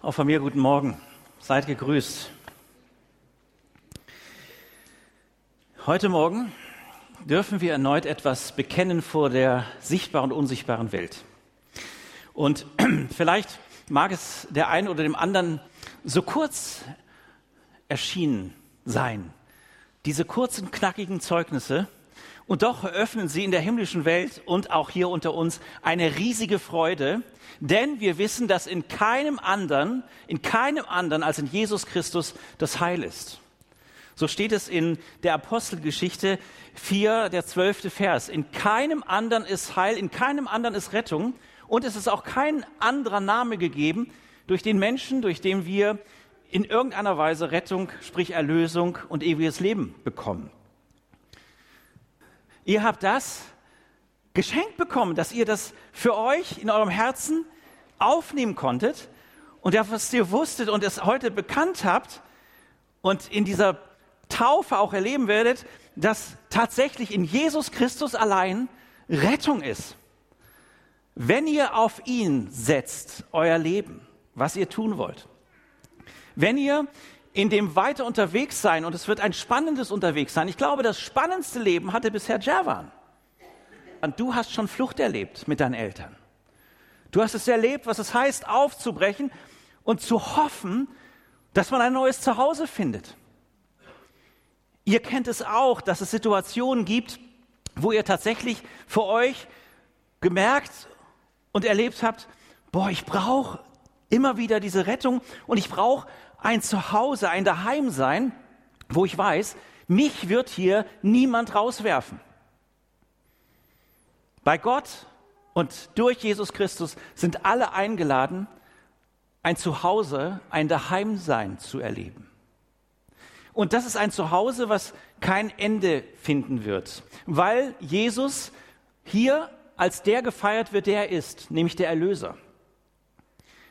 Auch von mir guten Morgen. Seid gegrüßt. Heute Morgen dürfen wir erneut etwas bekennen vor der sichtbaren und unsichtbaren Welt. Und vielleicht mag es der einen oder dem anderen so kurz erschienen sein. Diese kurzen, knackigen Zeugnisse, und doch eröffnen sie in der himmlischen Welt und auch hier unter uns eine riesige Freude, denn wir wissen, dass in keinem anderen, in keinem anderen als in Jesus Christus das Heil ist. So steht es in der Apostelgeschichte 4, der zwölfte Vers. In keinem anderen ist Heil, in keinem anderen ist Rettung und es ist auch kein anderer Name gegeben durch den Menschen, durch den wir in irgendeiner Weise Rettung, sprich Erlösung und ewiges Leben bekommen. Ihr habt das geschenkt bekommen, dass ihr das für euch in eurem Herzen aufnehmen konntet und das, ihr wusstet und es heute bekannt habt und in dieser Taufe auch erleben werdet, dass tatsächlich in Jesus Christus allein Rettung ist. Wenn ihr auf ihn setzt, euer Leben, was ihr tun wollt. Wenn ihr in dem weiter unterwegs sein und es wird ein spannendes unterwegs sein. Ich glaube, das spannendste Leben hatte bisher Javan. Und du hast schon Flucht erlebt mit deinen Eltern. Du hast es erlebt, was es heißt, aufzubrechen und zu hoffen, dass man ein neues Zuhause findet. Ihr kennt es auch, dass es Situationen gibt, wo ihr tatsächlich für euch gemerkt und erlebt habt, boah, ich brauche immer wieder diese Rettung und ich brauche ein Zuhause, ein Daheimsein, wo ich weiß, mich wird hier niemand rauswerfen. Bei Gott und durch Jesus Christus sind alle eingeladen, ein Zuhause, ein Daheimsein zu erleben. Und das ist ein Zuhause, was kein Ende finden wird, weil Jesus hier als der gefeiert wird, der er ist, nämlich der Erlöser.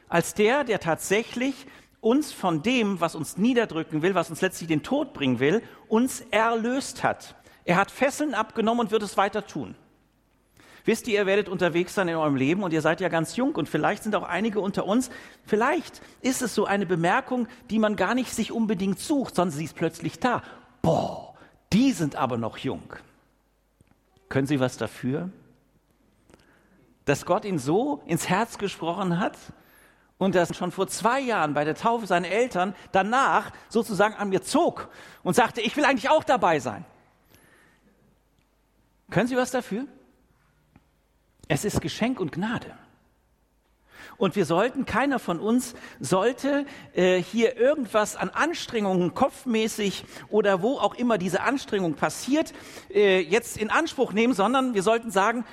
Als der, der tatsächlich uns von dem, was uns niederdrücken will, was uns letztlich den Tod bringen will, uns erlöst hat. Er hat Fesseln abgenommen und wird es weiter tun. Wisst ihr, ihr werdet unterwegs sein in eurem Leben und ihr seid ja ganz jung und vielleicht sind auch einige unter uns, vielleicht ist es so eine Bemerkung, die man gar nicht sich unbedingt sucht, sondern sie ist plötzlich da. Boah, die sind aber noch jung. Können Sie was dafür? Dass Gott ihn so ins Herz gesprochen hat, und das schon vor zwei Jahren bei der Taufe seiner Eltern danach sozusagen an mir zog und sagte, ich will eigentlich auch dabei sein. Können Sie was dafür? Es ist Geschenk und Gnade. Und wir sollten, keiner von uns sollte äh, hier irgendwas an Anstrengungen, kopfmäßig oder wo auch immer diese Anstrengung passiert, äh, jetzt in Anspruch nehmen, sondern wir sollten sagen,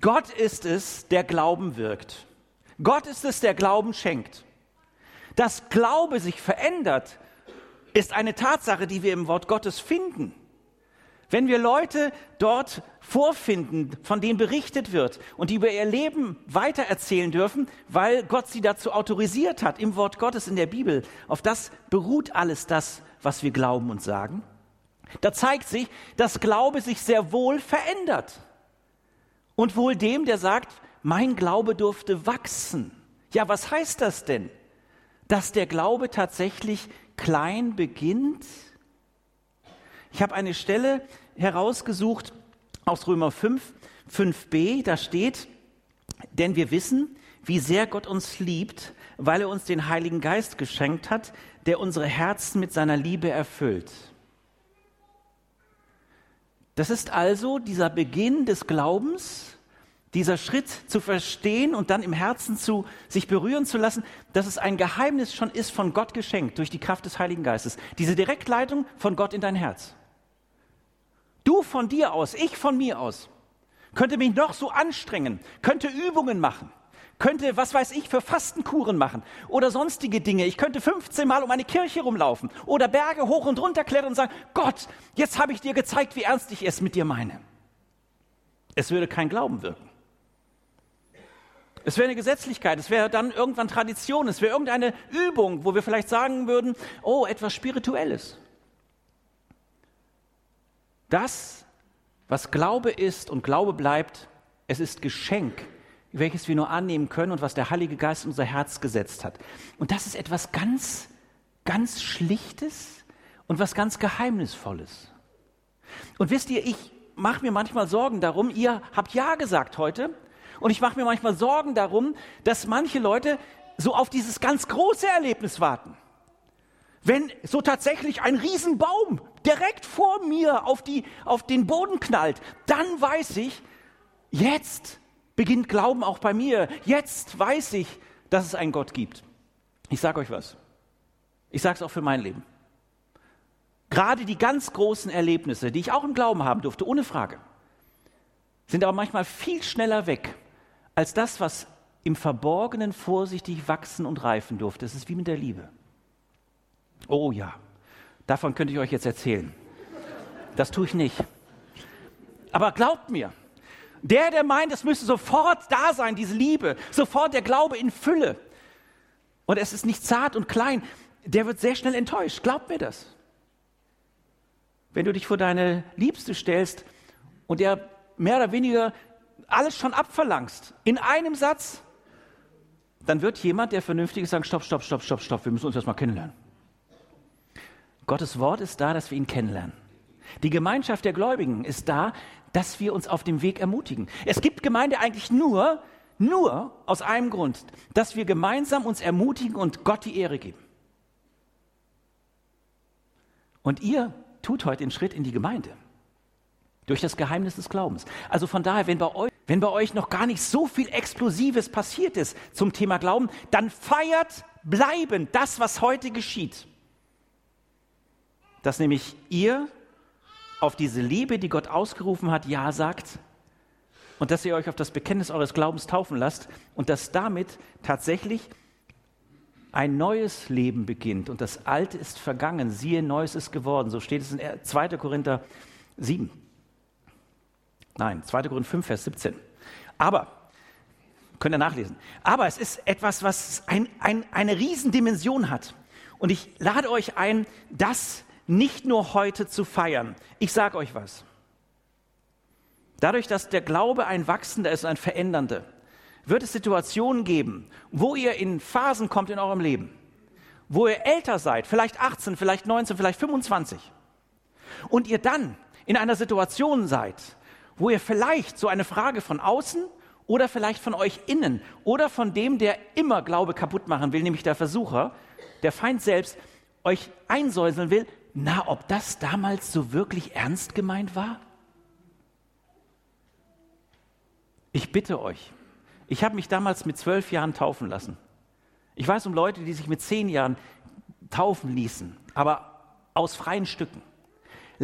Gott ist es, der Glauben wirkt. Gott ist es, der Glauben schenkt. Dass Glaube sich verändert, ist eine Tatsache, die wir im Wort Gottes finden. Wenn wir Leute dort vorfinden, von denen berichtet wird und die über ihr Leben weitererzählen dürfen, weil Gott sie dazu autorisiert hat im Wort Gottes in der Bibel, auf das beruht alles das, was wir glauben und sagen, da zeigt sich, dass Glaube sich sehr wohl verändert. Und wohl dem, der sagt, mein Glaube durfte wachsen. Ja, was heißt das denn? Dass der Glaube tatsächlich klein beginnt? Ich habe eine Stelle herausgesucht aus Römer 5, 5b, da steht, denn wir wissen, wie sehr Gott uns liebt, weil er uns den Heiligen Geist geschenkt hat, der unsere Herzen mit seiner Liebe erfüllt. Das ist also dieser Beginn des Glaubens, dieser Schritt zu verstehen und dann im Herzen zu sich berühren zu lassen, dass es ein Geheimnis schon ist von Gott geschenkt durch die Kraft des Heiligen Geistes. Diese Direktleitung von Gott in dein Herz. Du von dir aus, ich von mir aus, könnte mich noch so anstrengen, könnte Übungen machen, könnte, was weiß ich, für Fastenkuren machen oder sonstige Dinge. Ich könnte 15 Mal um eine Kirche rumlaufen oder Berge hoch und runter klettern und sagen, Gott, jetzt habe ich dir gezeigt, wie ernst ich es mit dir meine. Es würde kein Glauben wirken. Es wäre eine Gesetzlichkeit, es wäre dann irgendwann Tradition, es wäre irgendeine Übung, wo wir vielleicht sagen würden, oh, etwas Spirituelles. Das, was Glaube ist und Glaube bleibt, es ist Geschenk, welches wir nur annehmen können und was der Heilige Geist in unser Herz gesetzt hat. Und das ist etwas ganz, ganz Schlichtes und was ganz Geheimnisvolles. Und wisst ihr, ich mache mir manchmal Sorgen darum, ihr habt Ja gesagt heute, und ich mache mir manchmal Sorgen darum, dass manche Leute so auf dieses ganz große Erlebnis warten. Wenn so tatsächlich ein Riesenbaum direkt vor mir auf, die, auf den Boden knallt, dann weiß ich, jetzt beginnt Glauben auch bei mir. Jetzt weiß ich, dass es einen Gott gibt. Ich sage euch was. Ich sage es auch für mein Leben. Gerade die ganz großen Erlebnisse, die ich auch im Glauben haben durfte, ohne Frage, sind aber manchmal viel schneller weg als das, was im Verborgenen vorsichtig wachsen und reifen durfte. Es ist wie mit der Liebe. Oh ja, davon könnte ich euch jetzt erzählen. Das tue ich nicht. Aber glaubt mir, der, der meint, es müsste sofort da sein, diese Liebe, sofort der Glaube in Fülle, und es ist nicht zart und klein, der wird sehr schnell enttäuscht. Glaubt mir das. Wenn du dich vor deine Liebste stellst und der mehr oder weniger alles schon abverlangst, in einem Satz, dann wird jemand, der vernünftig ist, sagen, stopp, stopp, stopp, stopp, stopp, wir müssen uns erstmal kennenlernen. Gottes Wort ist da, dass wir ihn kennenlernen. Die Gemeinschaft der Gläubigen ist da, dass wir uns auf dem Weg ermutigen. Es gibt Gemeinde eigentlich nur, nur aus einem Grund, dass wir gemeinsam uns ermutigen und Gott die Ehre geben. Und ihr tut heute den Schritt in die Gemeinde durch das Geheimnis des Glaubens. Also von daher, wenn bei euch, wenn bei euch noch gar nicht so viel Explosives passiert ist zum Thema Glauben, dann feiert bleibend das, was heute geschieht. Dass nämlich ihr auf diese Liebe, die Gott ausgerufen hat, Ja sagt und dass ihr euch auf das Bekenntnis eures Glaubens taufen lasst und dass damit tatsächlich ein neues Leben beginnt und das Alte ist vergangen, siehe, Neues ist geworden. So steht es in 2. Korinther 7. Nein, 2. Korinther 5, Vers 17. Aber, könnt ihr nachlesen, aber es ist etwas, was ein, ein, eine Riesendimension hat. Und ich lade euch ein, das nicht nur heute zu feiern. Ich sage euch was. Dadurch, dass der Glaube ein wachsender ist, ein verändernder, wird es Situationen geben, wo ihr in Phasen kommt in eurem Leben, wo ihr älter seid, vielleicht 18, vielleicht 19, vielleicht 25, und ihr dann in einer Situation seid, wo ihr vielleicht so eine Frage von außen oder vielleicht von euch innen oder von dem, der immer Glaube kaputt machen will, nämlich der Versucher, der Feind selbst, euch einsäuseln will, na, ob das damals so wirklich ernst gemeint war? Ich bitte euch, ich habe mich damals mit zwölf Jahren taufen lassen. Ich weiß um Leute, die sich mit zehn Jahren taufen ließen, aber aus freien Stücken.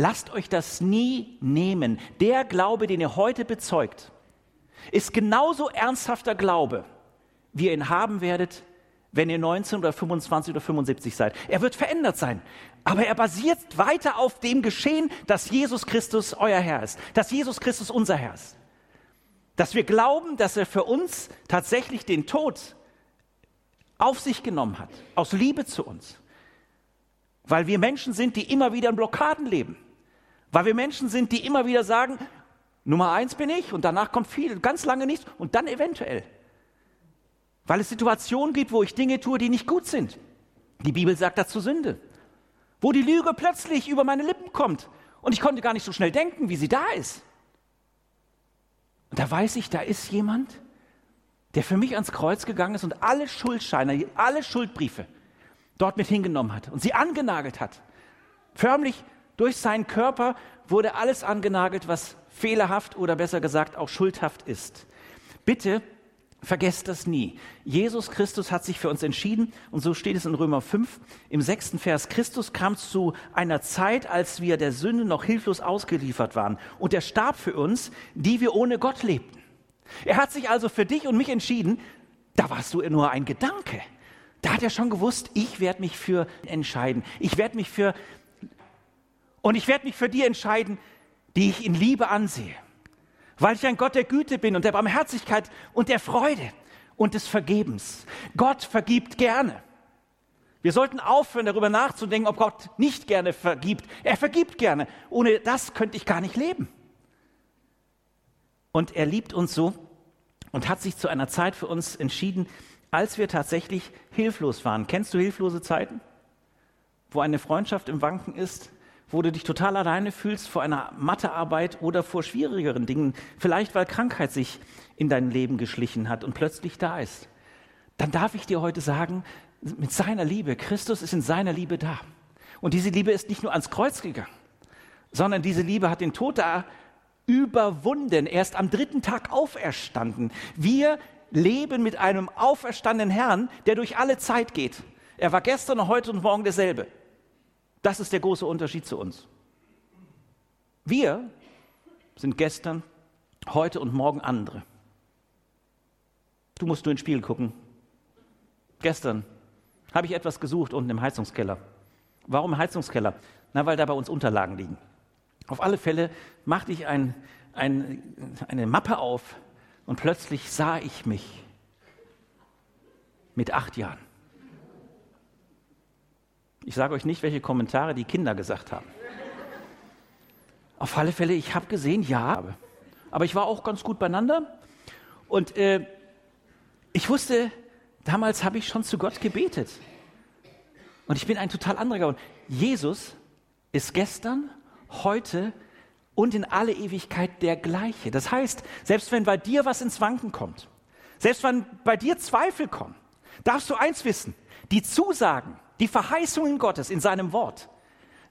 Lasst euch das nie nehmen. Der Glaube, den ihr heute bezeugt, ist genauso ernsthafter Glaube, wie ihr ihn haben werdet, wenn ihr 19 oder 25 oder 75 seid. Er wird verändert sein, aber er basiert weiter auf dem Geschehen, dass Jesus Christus euer Herr ist, dass Jesus Christus unser Herr ist. Dass wir glauben, dass er für uns tatsächlich den Tod auf sich genommen hat, aus Liebe zu uns. Weil wir Menschen sind, die immer wieder in Blockaden leben. Weil wir Menschen sind, die immer wieder sagen, Nummer eins bin ich und danach kommt viel, ganz lange nichts und dann eventuell. Weil es Situationen gibt, wo ich Dinge tue, die nicht gut sind. Die Bibel sagt dazu Sünde. Wo die Lüge plötzlich über meine Lippen kommt und ich konnte gar nicht so schnell denken, wie sie da ist. Und da weiß ich, da ist jemand, der für mich ans Kreuz gegangen ist und alle Schuldscheine, alle Schuldbriefe dort mit hingenommen hat und sie angenagelt hat. Förmlich durch seinen Körper wurde alles angenagelt, was fehlerhaft oder besser gesagt auch schuldhaft ist. Bitte Vergesst das nie. Jesus Christus hat sich für uns entschieden und so steht es in Römer 5 im sechsten Vers. Christus kam zu einer Zeit, als wir der Sünde noch hilflos ausgeliefert waren und er starb für uns, die wir ohne Gott lebten. Er hat sich also für dich und mich entschieden. Da warst du nur ein Gedanke. Da hat er schon gewusst, ich werde mich für entscheiden. Ich werde mich für und ich werde mich für die entscheiden, die ich in Liebe ansehe weil ich ein Gott der Güte bin und der Barmherzigkeit und der Freude und des Vergebens. Gott vergibt gerne. Wir sollten aufhören, darüber nachzudenken, ob Gott nicht gerne vergibt. Er vergibt gerne. Ohne das könnte ich gar nicht leben. Und er liebt uns so, und hat sich zu einer Zeit für uns entschieden, als wir tatsächlich hilflos waren. Kennst du hilflose Zeiten? Wo eine Freundschaft im Wanken ist, wo du dich total alleine fühlst vor einer Mathearbeit oder vor schwierigeren Dingen, vielleicht weil Krankheit sich in dein Leben geschlichen hat und plötzlich da ist. Dann darf ich dir heute sagen, mit seiner Liebe, Christus ist in seiner Liebe da. Und diese Liebe ist nicht nur ans Kreuz gegangen, sondern diese Liebe hat den Tod da überwunden, erst am dritten Tag auferstanden. Wir leben mit einem auferstandenen Herrn, der durch alle Zeit geht. Er war gestern, heute und morgen derselbe. Das ist der große Unterschied zu uns. Wir sind gestern, heute und morgen andere. Du musst nur ins Spiel gucken. Gestern habe ich etwas gesucht unten im Heizungskeller. Warum Heizungskeller? Na, weil da bei uns Unterlagen liegen. Auf alle Fälle machte ich ein, ein, eine Mappe auf und plötzlich sah ich mich mit acht Jahren. Ich sage euch nicht, welche Kommentare die Kinder gesagt haben. Auf alle Fälle, ich habe gesehen, ja, aber ich war auch ganz gut beieinander. Und äh, ich wusste, damals habe ich schon zu Gott gebetet. Und ich bin ein total anderer geworden. Jesus ist gestern, heute und in alle Ewigkeit der gleiche. Das heißt, selbst wenn bei dir was ins Wanken kommt, selbst wenn bei dir Zweifel kommen, darfst du eins wissen, die Zusagen, die Verheißungen Gottes in seinem Wort,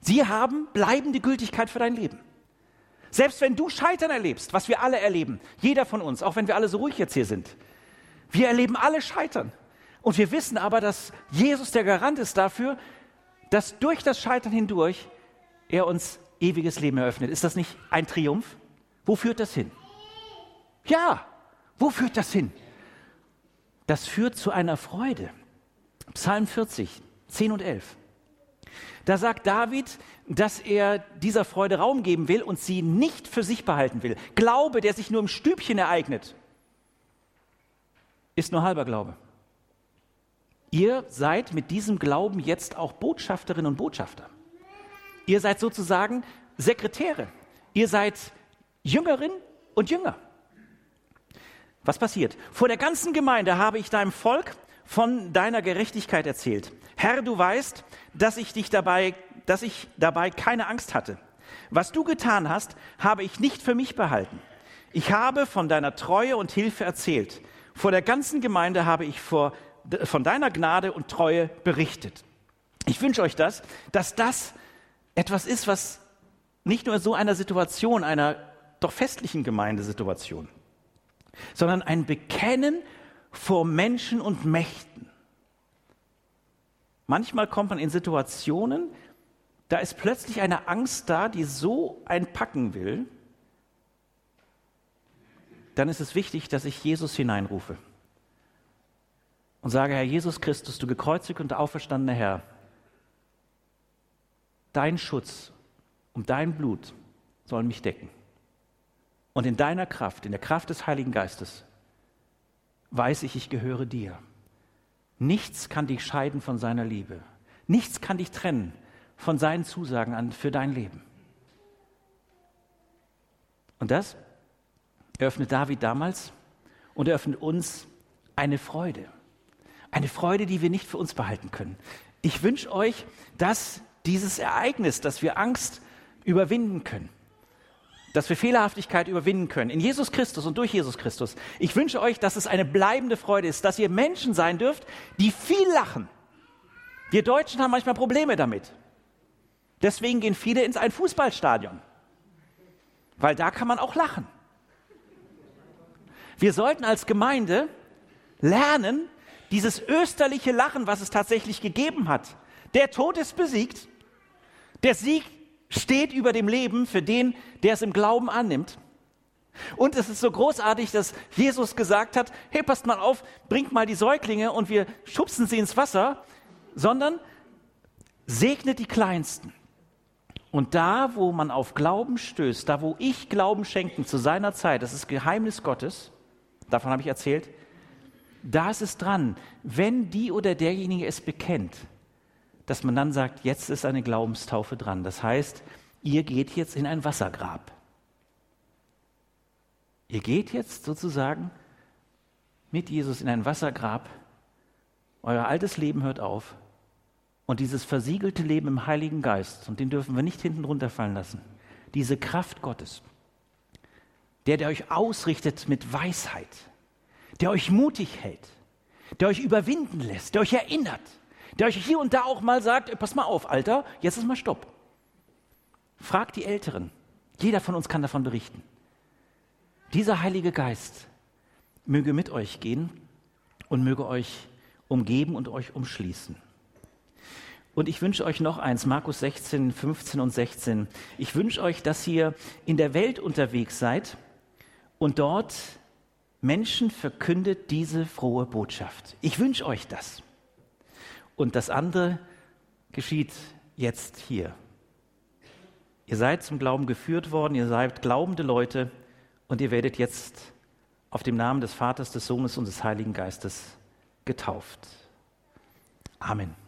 sie haben bleibende Gültigkeit für dein Leben. Selbst wenn du Scheitern erlebst, was wir alle erleben, jeder von uns, auch wenn wir alle so ruhig jetzt hier sind, wir erleben alle Scheitern. Und wir wissen aber, dass Jesus der Garant ist dafür, dass durch das Scheitern hindurch er uns ewiges Leben eröffnet. Ist das nicht ein Triumph? Wo führt das hin? Ja, wo führt das hin? Das führt zu einer Freude. Psalm 40, 10 und 11. Da sagt David, dass er dieser Freude Raum geben will und sie nicht für sich behalten will. Glaube, der sich nur im Stübchen ereignet, ist nur halber Glaube. Ihr seid mit diesem Glauben jetzt auch Botschafterinnen und Botschafter. Ihr seid sozusagen Sekretäre. Ihr seid Jüngerin und Jünger. Was passiert? Vor der ganzen Gemeinde habe ich deinem Volk von deiner Gerechtigkeit erzählt. Herr, du weißt, dass ich dich dabei, dass ich dabei keine Angst hatte. Was du getan hast, habe ich nicht für mich behalten. Ich habe von deiner Treue und Hilfe erzählt. Vor der ganzen Gemeinde habe ich vor, von deiner Gnade und Treue berichtet. Ich wünsche euch das, dass das etwas ist, was nicht nur so einer Situation, einer doch festlichen Gemeindesituation, sondern ein Bekennen vor Menschen und Mächten. Manchmal kommt man in Situationen, da ist plötzlich eine Angst da, die so einpacken will, dann ist es wichtig, dass ich Jesus hineinrufe und sage, Herr Jesus Christus, du gekreuzigt und auferstandener Herr, dein Schutz und dein Blut sollen mich decken. Und in deiner Kraft, in der Kraft des Heiligen Geistes, weiß ich, ich gehöre dir. Nichts kann dich scheiden von seiner Liebe. Nichts kann dich trennen von seinen Zusagen an für dein Leben. Und das eröffnet David damals und eröffnet uns eine Freude. Eine Freude, die wir nicht für uns behalten können. Ich wünsche euch, dass dieses Ereignis, dass wir Angst überwinden können, dass wir Fehlerhaftigkeit überwinden können, in Jesus Christus und durch Jesus Christus. Ich wünsche euch, dass es eine bleibende Freude ist, dass ihr Menschen sein dürft, die viel lachen. Wir Deutschen haben manchmal Probleme damit. Deswegen gehen viele ins ein Fußballstadion, weil da kann man auch lachen. Wir sollten als Gemeinde lernen, dieses österliche Lachen, was es tatsächlich gegeben hat. Der Tod ist besiegt. Der Sieg steht über dem Leben für den, der es im Glauben annimmt. Und es ist so großartig, dass Jesus gesagt hat, hey, passt mal auf, bringt mal die Säuglinge und wir schubsen sie ins Wasser, sondern segnet die Kleinsten. Und da, wo man auf Glauben stößt, da, wo ich Glauben schenken zu seiner Zeit, das ist Geheimnis Gottes, davon habe ich erzählt, da ist es dran, wenn die oder derjenige es bekennt, dass man dann sagt, jetzt ist eine Glaubenstaufe dran. Das heißt, ihr geht jetzt in ein Wassergrab. Ihr geht jetzt sozusagen mit Jesus in ein Wassergrab. Euer altes Leben hört auf. Und dieses versiegelte Leben im Heiligen Geist, und den dürfen wir nicht hinten runterfallen lassen, diese Kraft Gottes, der, der euch ausrichtet mit Weisheit, der euch mutig hält, der euch überwinden lässt, der euch erinnert, der euch hier und da auch mal sagt, pass mal auf, Alter, jetzt ist mal Stopp. Fragt die Älteren. Jeder von uns kann davon berichten. Dieser Heilige Geist möge mit euch gehen und möge euch umgeben und euch umschließen. Und ich wünsche euch noch eins, Markus 16, 15 und 16. Ich wünsche euch, dass ihr in der Welt unterwegs seid und dort Menschen verkündet diese frohe Botschaft. Ich wünsche euch das. Und das andere geschieht jetzt hier. Ihr seid zum Glauben geführt worden, ihr seid glaubende Leute und ihr werdet jetzt auf dem Namen des Vaters, des Sohnes und des Heiligen Geistes getauft. Amen.